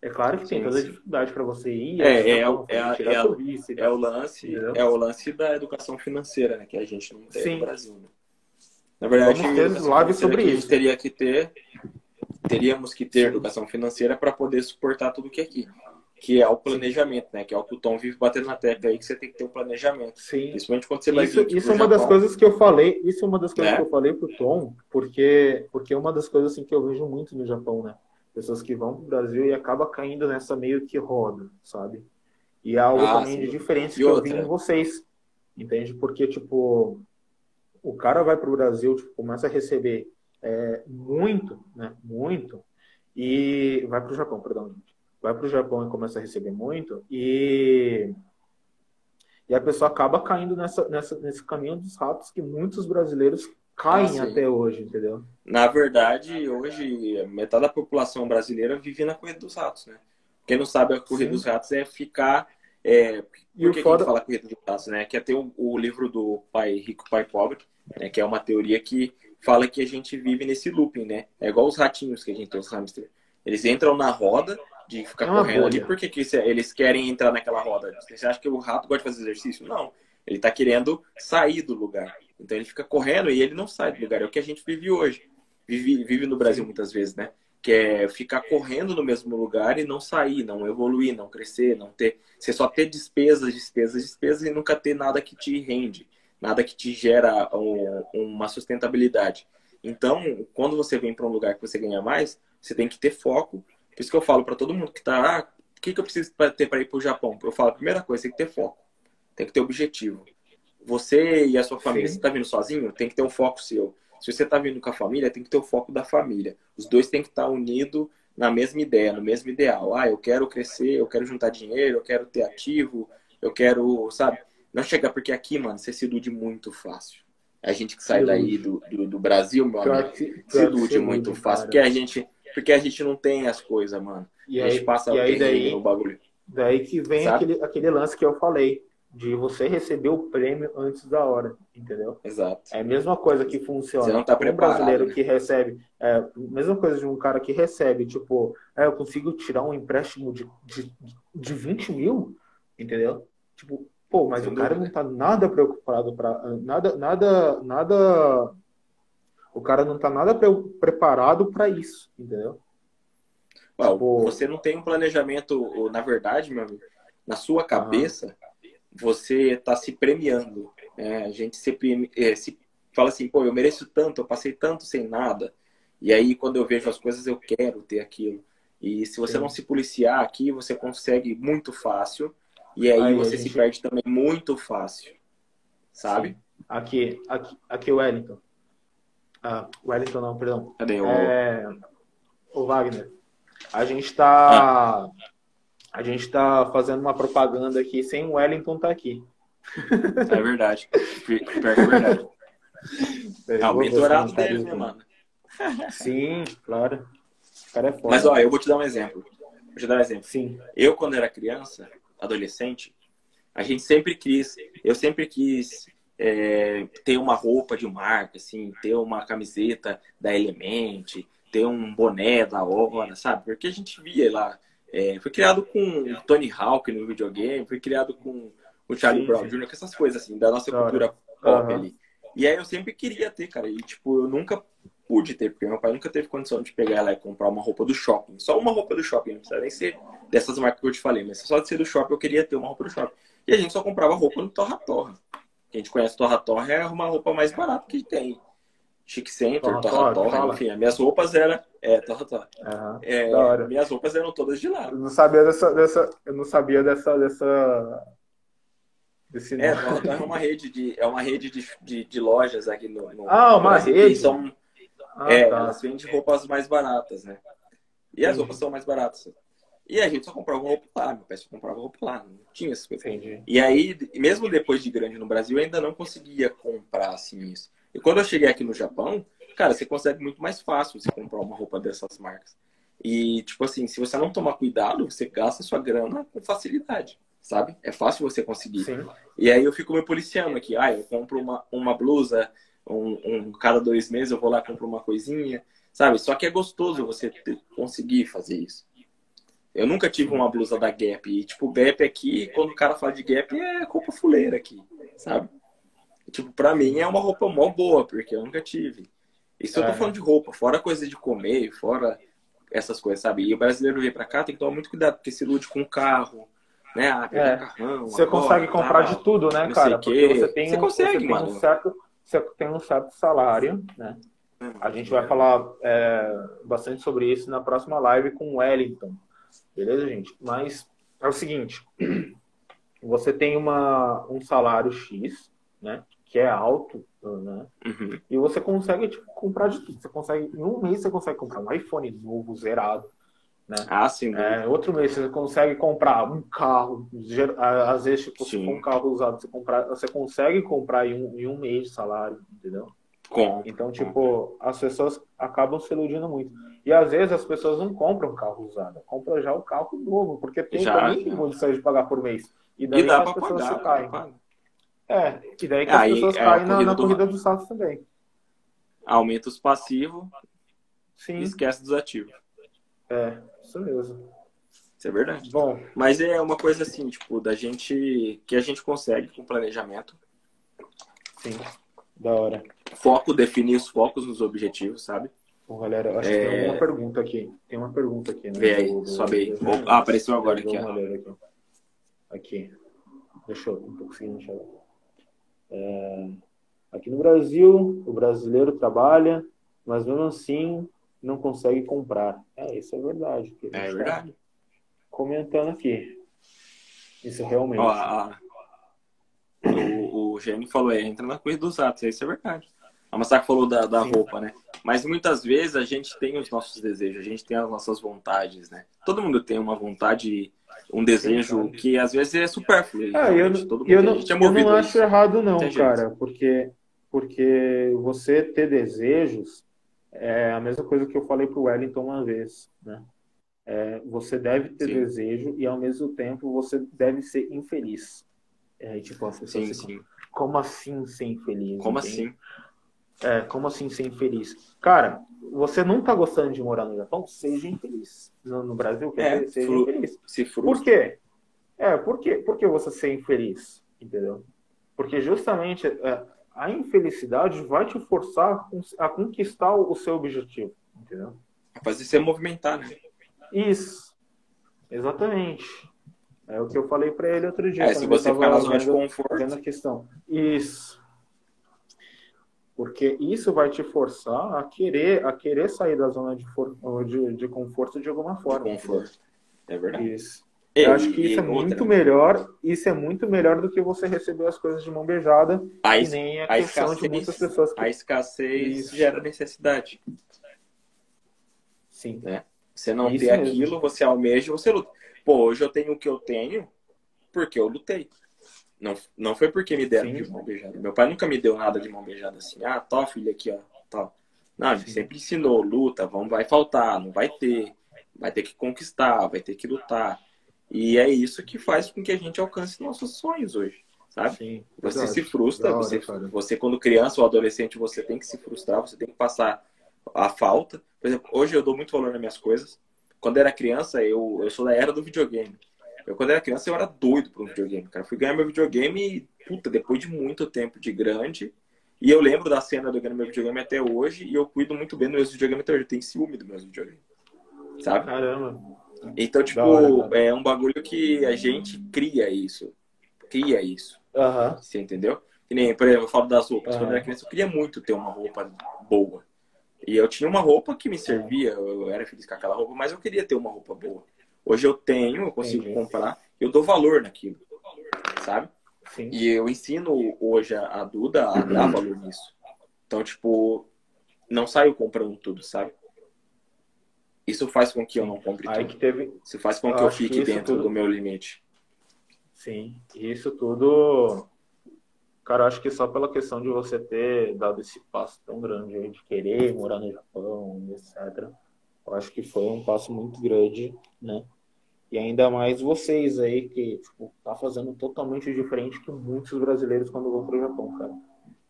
É claro que sim, tem toda a dificuldade para você ir. É, é, é, é, é, serviço, é, o lance, é o lance da educação financeira, né, que a gente não tem sim. no Brasil. Né? Na verdade, Vamos ter live sobre isso. A gente teria que ter, teríamos que ter educação financeira para poder suportar tudo que é aqui. Que é o planejamento, né? Que é o que o Tom vive batendo na tecla aí, que você tem que ter um planejamento. Sim. Principalmente quando você vai Isso, isso é uma das coisas que eu falei, isso é uma das coisas é? que eu falei pro Tom, porque, porque é uma das coisas assim, que eu vejo muito no Japão, né? pessoas que vão para o Brasil e acaba caindo nessa meio que roda, sabe? E é algo ah, também sim. de diferente que eu vi em vocês, entende? Porque, tipo, o cara vai para o Brasil, tipo, começa a receber é, muito, né? Muito, e vai para o Japão, perdão, gente. Vai para o Japão e começa a receber muito, e e a pessoa acaba caindo nessa, nessa, nesse caminho dos ratos que muitos brasileiros caem ah, até hoje, entendeu? Na verdade, hoje, metade da população brasileira vive na corrida dos ratos, né? Quem não sabe, a corrida sim. dos ratos é ficar. É, por que, foda... que fala corrida dos ratos, né? Que é ter o, o, livro do Pai Rico, Pai Pobre, né? que é uma teoria que fala que a gente vive nesse looping, né? É igual os ratinhos que a gente tem, os hamsters. Eles entram na roda de ficar é correndo bolha. ali. Por que, que eles querem entrar naquela roda? Você acha que o rato gosta de fazer exercício? Não. Ele está querendo sair do lugar. Então ele fica correndo e ele não sai do lugar. É o que a gente vive hoje. Vive, vive no Brasil muitas vezes, né? Que é ficar correndo no mesmo lugar e não sair, não evoluir, não crescer, não ter. Você só ter despesas, despesas, despesas e nunca ter nada que te rende, nada que te gera um, uma sustentabilidade. Então, quando você vem para um lugar que você ganha mais, você tem que ter foco. Por isso que eu falo para todo mundo que está, ah, o que, que eu preciso ter para ir para o Japão? Eu falo, primeira coisa, tem que ter foco, tem que ter objetivo você e a sua família, Sim. você está vindo sozinho, tem que ter um foco seu. Se você está vindo com a família, tem que ter o foco da família. Os dois têm que estar tá unidos na mesma ideia, no mesmo ideal. Ah, eu quero crescer, eu quero juntar dinheiro, eu quero ter ativo, eu quero, sabe? Não chega porque aqui, mano, você se ilude muito fácil. A gente que sai daí do, do, do Brasil, meu amigo, se ilude muito fácil. Porque a, gente, porque a gente não tem as coisas, mano. E a gente passa e aí daí, no bagulho. Daí que vem aquele, aquele lance que eu falei de você receber o prêmio antes da hora, entendeu? Exato. É a mesma coisa que funciona. Você não tá um brasileiro né? que recebe, é, mesma coisa de um cara que recebe, tipo, é, eu consigo tirar um empréstimo de, de, de 20 mil, entendeu? Tipo, pô, mas Sem o cara dúvida. não tá nada preocupado para nada, nada, nada. O cara não tá nada pre- preparado para isso, entendeu? Well, Tipo- Você não tem um planejamento, na verdade, meu amigo, na sua cabeça, você está se premiando. né? A gente se, eh, se fala assim, pô, eu mereço tanto, eu passei tanto sem nada. E aí, quando eu vejo as coisas, eu quero ter aquilo. E se você Sim. não se policiar aqui, você consegue muito fácil. E aí, Aí você gente- se perde também muito fácil. Sabe? Aqui, aqui, aqui o Wellington. Ah, Wellington não, perdão. Cadê o. É, o Wagner. A gente tá. A gente tá fazendo uma propaganda aqui sem o Wellington tá aqui. É verdade. Pior que é verdade. Ah, o deles, aqui. né, mano? Sim, claro. O cara é foda. Mas, ó, eu vou te dar um exemplo. Vou te dar um exemplo. Sim, Eu, quando era criança, adolescente, a gente sempre quis, eu sempre quis é, ter uma roupa de marca, assim, ter uma camiseta da Element, ter um boné da hora, sabe? Porque a gente via lá, é, foi criado com o Tony Hawk no videogame, foi criado com o Charlie Sim, Brown. Jr., com essas coisas, assim, da nossa cultura pop Aham. ali. E aí eu sempre queria ter, cara, e tipo, eu nunca pude ter, porque meu pai nunca teve condição de pegar lá e comprar uma roupa do shopping. Só uma roupa do shopping, não precisa nem ser dessas marcas que eu te falei, mas só de ser do shopping eu queria ter uma roupa do shopping. E a gente só comprava roupa no Torra Torra. Quem a gente conhece Torra Torra é uma roupa mais barata que tem. Chic Center, Torra Torra Torra, Torra, enfim, as minhas roupas eram. É, Torra Torra. aham. É, Da hora. minhas roupas eram todas de lá. Eu não sabia dessa, dessa. Eu não sabia dessa. dessa desse É, nome. Torra Torra é uma rede de, é uma rede de, de, de lojas aqui no, no Ah, no uma que rede? São, Ah, é, tá. elas vendem roupas mais baratas, né? E as roupas são mais baratas. E a gente só comprava roupa lá, meu pai só comprava roupa lá, não tinha essas coisas. Entendi. E aí, mesmo depois de grande no Brasil, eu ainda não conseguia comprar assim isso. E quando eu cheguei aqui no Japão, cara, você consegue muito mais fácil você comprar uma roupa dessas marcas. E, tipo assim, se você não tomar cuidado, você gasta sua grana com facilidade, sabe? É fácil você conseguir. Sim. E aí eu fico me policiando aqui. Ah, eu compro uma, uma blusa, um, um- cada dois meses eu vou lá e compro uma coisinha, sabe? Só que é gostoso você ter- conseguir fazer isso. Eu nunca tive uma blusa da Gap. E, tipo, Gap aqui, quando o cara fala de Gap, é roupa fuleira aqui, sabe? E, tipo, pra mim é uma roupa mó boa, porque eu nunca tive. Isso eu tô É. falando de roupa, fora coisa de comer, fora essas coisas, sabe? E o brasileiro vem pra cá, tem que tomar muito cuidado, porque se ilude com o carro, né? Ah, É. carrão, Você agora, consegue comprar tal. de tudo, né, cara? Porque você tem, Você um, consegue, você tem mano. um certo, você tem um certo salário, né? A gente vai falar é, bastante sobre isso na próxima live com o Wellington. Beleza, gente? Mas é o seguinte: você tem uma, um salário X, né? Que é alto, né? Uhum. E você consegue tipo, comprar de tudo. Você consegue, em um mês você consegue comprar um iPhone novo, zerado. Ah, sim. É, outro mês você consegue comprar um carro. Às vezes, tipo, se for um carro usado, você, comprar, você consegue comprar em um, em um mês de salário, entendeu? Com. Então, tipo, as pessoas acabam se iludindo muito. E às vezes as pessoas não compram carro usado, compram já o carro novo, porque tem Já, já. condições de pagar por mês. E daí E dá as pessoas pagar. caem. É, e daí que Aí as pessoas é caem na, corrida na do- corrida dos também. Aumenta os passivos Sim, e esquece dos ativos. é, isso mesmo. Isso é verdade. Bom, Mas é uma coisa assim, tipo, da gente. que a gente consegue com planejamento. sim, da hora. Foco, definir os focos nos objetivos, sabe? Bom, galera, eu acho É. que tem uma pergunta aqui. Tem uma pergunta aqui, né? Vê aí, do- do- sobe aí. do- ah, apareceu agora aqui, aqui. Aqui. Deixa eu não tô conseguindo enxergar. É, Aqui no Brasil, o brasileiro trabalha, mas mesmo assim não consegue comprar. É, isso é verdade. É tá verdade. Comentando aqui. Isso realmente. Ó, a- o, o Gênio falou, é, entra na corrida dos atos, isso é verdade. A Massaca falou da, da Sim. roupa, né? Mas muitas vezes a gente tem os nossos desejos, a gente tem as nossas vontades, né? Todo mundo tem uma vontade, um desejo que às vezes é supérfluo. É, eu, todo mundo eu não, é eu não acho isso. errado, não, cara, porque, porque você ter desejos é a mesma coisa que eu falei pro Wellington uma vez, né? É, você deve ter Sim. desejo e ao mesmo tempo você deve ser infeliz. É, tipo, as pessoas sim. como assim ser infeliz? Como entende? assim? É, como assim ser infeliz? Cara, você não tá gostando de morar no Japão? Seja infeliz. No, Brasil, quer É, dizer, seja fru- infeliz. Se Por frustra. quê? É, por quê? Por que você ser infeliz? Entendeu? Porque justamente é, a infelicidade vai te forçar a con- a conquistar o seu objetivo. Entendeu? Fazer você movimentar, né? Isso. Exatamente. É o que eu falei pra ele outro dia. É, se você ficar na zona de conforto, a questão. Isso. Porque isso vai te forçar a querer, a querer sair da zona de, for- de, de conforto de alguma de forma. conforto. É verdade. Isso. E- Eu acho que isso é outra, muito melhor. Isso é muito melhor do que você receber as coisas de mão beijada, A, es- nem a, a questão de escassez, muitas pessoas que. a escassez Isso. gera necessidade. Sim. Você não Isso ter mesmo. aquilo, você almeja, você luta. Pô, hoje eu tenho o que eu tenho porque eu lutei. Não, não foi porque me deram Sim. de mão beijada. Meu pai nunca me deu nada de mão beijada assim. Ah, tó, filho, aqui, ó. Tó. Não, ele Sim. sempre ensinou, luta, vamos, vai faltar, não vai ter. Vai ter que conquistar, vai ter que lutar. E é isso que faz com que a gente alcance nossos sonhos hoje, sabe? Sim. Você Verdade. se frustra, hora, você, cara. você quando criança ou adolescente, você tem que se frustrar, você tem que passar a falta. Por exemplo, hoje eu dou muito valor nas minhas coisas. Quando eu era criança, eu, eu sou da era do videogame. Eu, quando era criança, eu era doido por um videogame, cara. Fui ganhar meu videogame, puta, depois de muito tempo de grande. E eu lembro da cena de eu ganhar meu videogame até hoje, e eu cuido muito bem dos meus videogames até hoje. Eu tenho ciúme dos meus videogames. Sabe? Caramba. Então, tipo, hora, é um bagulho que a gente cria isso. Cria isso. Aham. Você entendeu? Que nem, por exemplo, eu falo das roupas. Quando eu era criança, eu queria muito ter uma roupa boa. E eu tinha uma roupa que me servia, eu era feliz com aquela roupa, mas eu queria ter uma roupa boa. Hoje eu tenho, eu consigo Entendi. comprar, eu dou valor naquilo, sabe? Sim. E eu ensino hoje a Duda a dar valor nisso. Então, tipo, não saio comprando tudo, sabe? Isso faz com que eu não compre Aí tudo. que teve. Isso faz com eu que eu que fique isso dentro tudo- do meu limite. Sim. Isso tudo. Cara, acho que só pela questão de você ter dado esse passo tão grande aí de querer morar no Japão, etc. Eu acho que foi um passo muito grande, né? E ainda mais vocês aí que tipo, tá fazendo totalmente diferente que muitos brasileiros quando vão pro Japão, cara.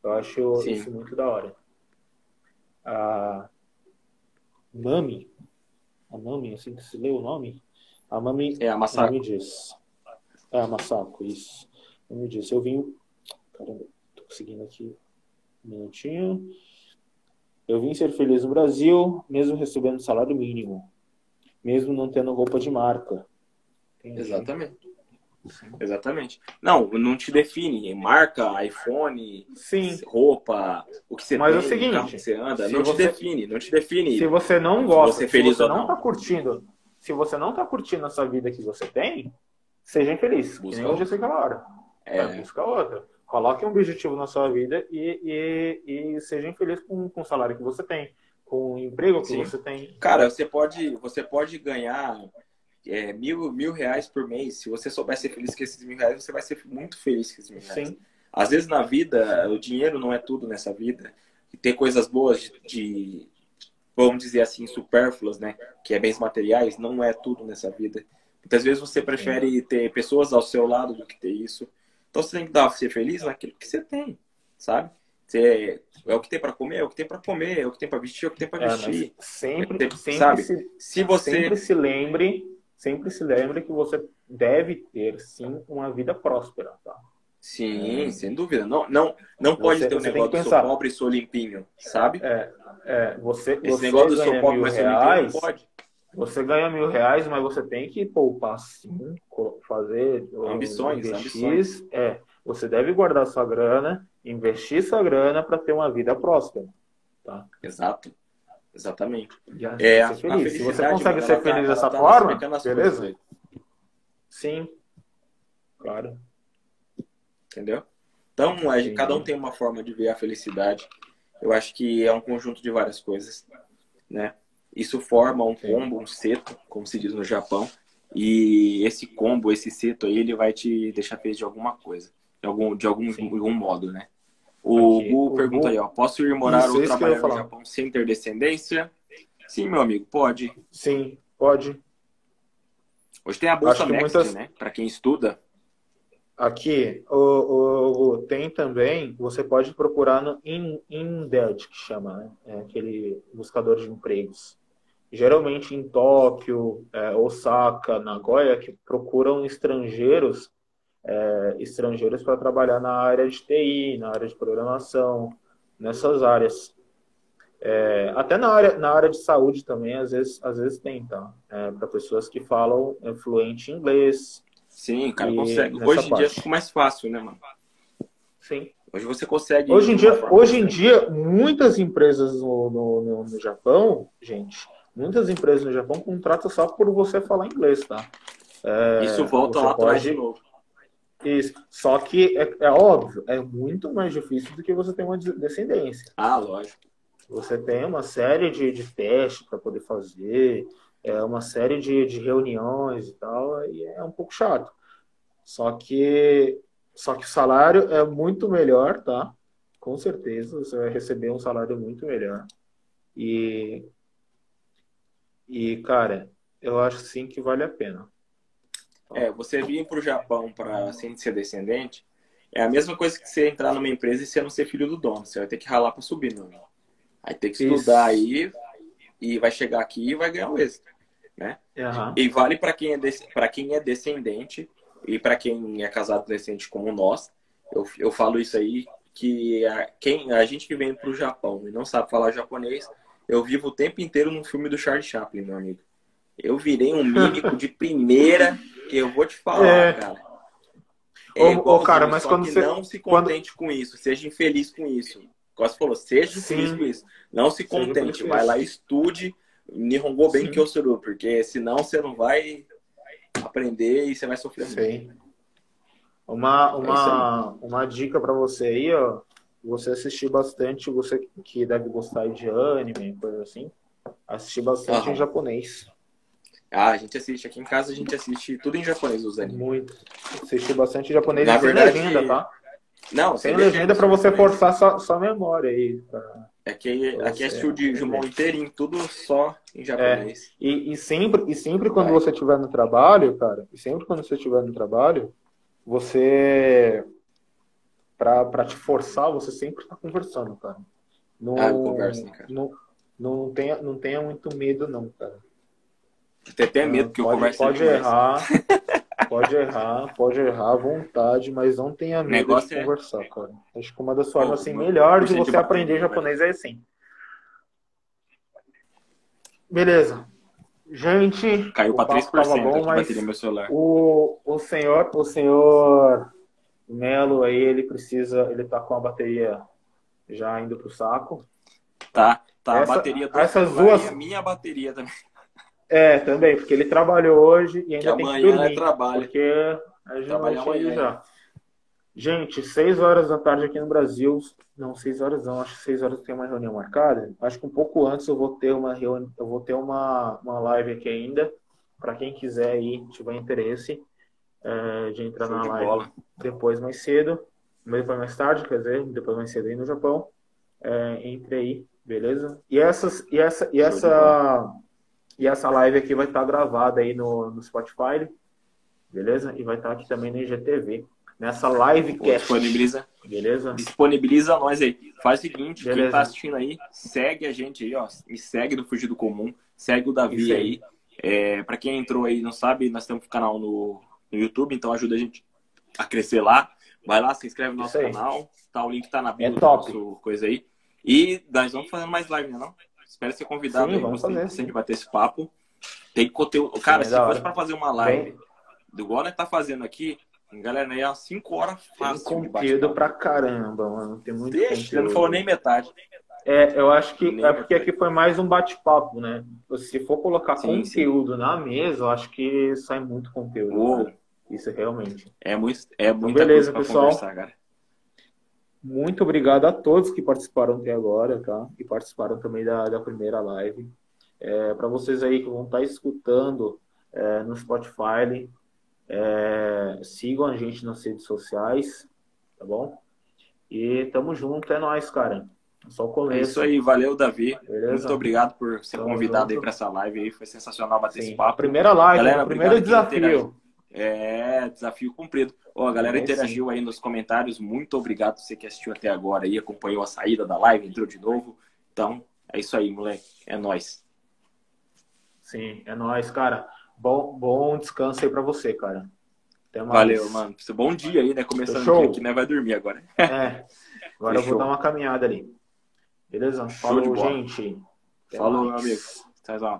Eu acho Sim. isso muito da hora. A Mami, a Mami, assim que se lê o nome? A Mami É a Masako. me diz. É, Masako, isso. Me diz. Eu vim. Caramba, tô conseguindo aqui. Um minutinho. Eu vim ser feliz no Brasil, mesmo recebendo salário mínimo. Mesmo não tendo roupa de marca. Entendi. Exatamente. Exatamente. Não, não te define. Marca, iPhone, Sim. roupa, o que você Mas é tem, o seguinte, carro que você anda, se não te você- define, não te define. Se você não gosta, você é se feliz você ou não não. tá curtindo, se você não tá curtindo essa vida que você tem, seja infeliz. Que Busca nem eu outra. disse aquela hora. É, Vai buscar outra. Coloque um objetivo na sua vida e, e, e seja infeliz com, com o salário que você tem, com o emprego que Sim. você tem. Cara, você pode, você pode ganhar é, mil, mil reais por mês. Se você souber ser feliz com esses mil reais, você vai ser muito feliz com esses mil reais. Sim, Às vezes na vida, o dinheiro não é tudo nessa vida. E ter coisas boas de, de, vamos dizer assim, supérfluas, né? Que é bens materiais, não é tudo nessa vida. Muitas vezes você prefere ter pessoas ao seu lado do que ter isso. Então você tem que dar ser feliz naquilo que você tem, sabe? Você, é o que tem para comer, é o que tem para comer, é o que tem para vestir, é o que tem para É, mas vestir. sempre, Tem- sempre, sabe? se, Se você sempre se lembre, sempre se lembre que você deve ter sim uma vida próspera, tá? Sim, sem dúvida. Não, não, não pode Você- ter um negócio que de sou pobre e sou limpinho, sabe? É, é, você, Esse você negócio do sou pobre, mas sou limpinho não pode. Você ganha mil reais, mas você tem que poupar sim, fazer Ambições, investir, ambições. É, você deve guardar sua grana, investir sua grana para ter uma vida próspera, tá? Exato. Exatamente. A- É, a, feliz. Se você consegue ser tá- feliz ela dessa tá forma, beleza? coisas. Sim, claro. entendeu? Então, a Entendi. cada um tem uma forma de ver a felicidade. Eu acho que é um conjunto de várias coisas, né? Isso forma um combo, um seto, como se diz no Japão. E esse combo, esse seto aí, ele vai te deixar feliz de alguma coisa, de algum, de algum, de algum modo, né? O Gu pergunta Gu- aí, ó, posso ir morar Isso, ou eu trabalhar no. Japão sem ter descendência? Sim, meu amigo, pode. Sim, pode. Hoje tem a Bolsa Next, muitas- né? Para quem estuda. Aqui, o, o, tem também, você pode procurar no Indeed, que chama, né? É aquele buscador de empregos. Geralmente em Tóquio, é, Osaka, Nagoya, que procuram estrangeiros, é, estrangeiros para trabalhar na área de TI, na área de programação, nessas áreas. É, até na área, na área de saúde também, às vezes, às vezes tem, tá? É, para pessoas que falam fluente inglês, Sim, o cara consegue. Hoje em parte. dia ficou mais fácil, né, mano? Sim. Hoje você consegue. Hoje em dia, hoje em dia muitas empresas no, no, no, no, Japão, gente, muitas empresas no Japão contratam só por você falar inglês, tá? É, Isso volta lá atrás de novo. Isso. Só que é, é, óbvio, é muito mais difícil do que você ter uma descendência. Ah, lógico. Você tem uma série de, de testes para poder fazer é uma série de, de reuniões e tal, e é um pouco chato. Só que, só que o salário é muito melhor, tá? Com certeza, você vai receber um salário muito melhor. E, e cara, eu acho sim que vale a pena. É, você vir para o Japão para sem ser descendente é a mesma coisa que você entrar numa empresa e você não ser filho do dono. Você vai ter que ralar para subir, não. Aí tem que estudar Isso. aí, e vai chegar aqui e vai ganhar o êxito, né? Uhum. E vale para quem, é para quem é descendente e para quem é casado descendente como nós. Eu, eu falo isso aí que a, quem, a gente que vem para o Japão e não sabe falar japonês, eu vivo o tempo inteiro num filme do Charlie Chaplin, meu amigo. Eu virei um mímico de primeira que eu vou te falar, é. cara. É ô, ô, cara, mas quando você não se contente quando... com isso, seja infeliz com isso. Você falou, seja feliz com isso. Não se contente, vai lá e estude Nihongo bem que Kyosuru, porque senão você não vai aprender e você vai sofrer Sim. muito. Uma, uma, é uma dica para você aí, ó. Você assistir bastante, você que deve gostar de anime, coisa assim, assistir bastante em japonês. Ah, a gente assiste. Aqui em casa a gente assiste tudo em japonês, os animes. Muito. Assistir bastante em japonês Na verdade, legenda, tá? Não, sem legenda para você forçar sua, sua memória aí. Pra... Aqui, é aqui é o de Jumon inteirinho, tudo só em japonês. É, e, e, sempre, e sempre quando Vai. você estiver no trabalho, cara, e sempre quando você estiver no trabalho, você. Pra, pra te forçar, você sempre está conversando, cara. Não, ah, conversa, cara. Não, não, tenha, não tenha muito medo, não, cara. Até tem medo que eu converse Pode errar. Pode errar, pode errar à vontade, mas não tenha medo de é... conversar, cara. Acho que uma das formas assim, melhor de você aprender japonês é assim. Beleza. Gente, caiu para 3% bom, mas meu celular. O, o senhor, o senhor Melo aí, ele precisa, ele tá com a bateria já indo pro saco. Tá, tá, Essa, a bateria do essas duas a minha bateria também. É, também, porque ele trabalhou hoje e ainda que tem que dormir. É trabalho. Porque a gente já. Gente, seis horas da tarde aqui no Brasil. Não, seis horas não, acho que seis horas tem uma reunião marcada. Acho que um pouco antes eu vou ter uma reunião, eu vou ter uma, uma live aqui ainda. Para quem quiser aí, tiver interesse é, de entrar Show na de live bola. depois mais cedo, depois mais tarde, quer dizer, depois mais cedo aí no Japão. É, entre aí, beleza? E essas, e essa, e essa e essa live aqui vai estar gravada aí no, no Spotify, beleza? E vai estar aqui também no IGTV. Nessa live que Disponibiliza. Beleza? Disponibiliza nós aí. Faz o seguinte, beleza. quem tá assistindo aí, segue a gente aí, ó. Me segue no Fugir do Comum. Segue o Davi aí. É, para quem entrou aí não sabe, nós temos um canal no, no YouTube, então ajuda a gente a crescer lá. Vai lá, se inscreve no nosso canal. Tá, o link tá na bio é top. coisa aí. E nós vamos fazendo mais live, né não? Espero ser convidado Sim, aí. Vamos fazer. Se a gente bater esse papo. Tem conteúdo. Cara, Sim, se fosse para fazer uma live Bem... do igual tá fazendo aqui, galera, aí é 5 horas fácil. Tem conteúdo pra caramba, mano. Tem muito Deixa, conteúdo. não falou nem metade. É, eu acho que é porque aqui foi mais um bate-papo, né? Se for colocar sim, conteúdo sim. na mesa, eu acho que sai muito conteúdo. Oh. Isso realmente. É muito, é então, beleza, pessoal. Cara. Muito obrigado a todos que participaram até agora, tá? E participaram também da, da primeira live. É, Para vocês aí que vão estar tá escutando é, no Spotify, é, sigam a gente nas redes sociais, tá bom? E tamo junto, é nóis, cara. É só o começo. É isso aí, valeu, Davi. Beleza? Muito obrigado por ser tamo convidado junto. aí para essa live aí. Foi sensacional bater Sim. esse papo. Primeira live, Galera, primeiro desafio. É, desafio cumprido. Ó, a galera É, interagiu aí nos comentários. Muito obrigado você que assistiu até agora aí, acompanhou a saída da live, entrou de novo. Então, é isso aí, moleque. É nóis. Sim, é nóis, cara. Bom, bom descanso aí pra você, cara. Até mais. Valeu, mano. Bom dia aí, né? Começando o dia aqui, né? Vai dormir agora. É. Agora eu Fechou. vou dar uma caminhada ali. Beleza? Falou, gente. Até Falou, mais. meu amigo. Até lá.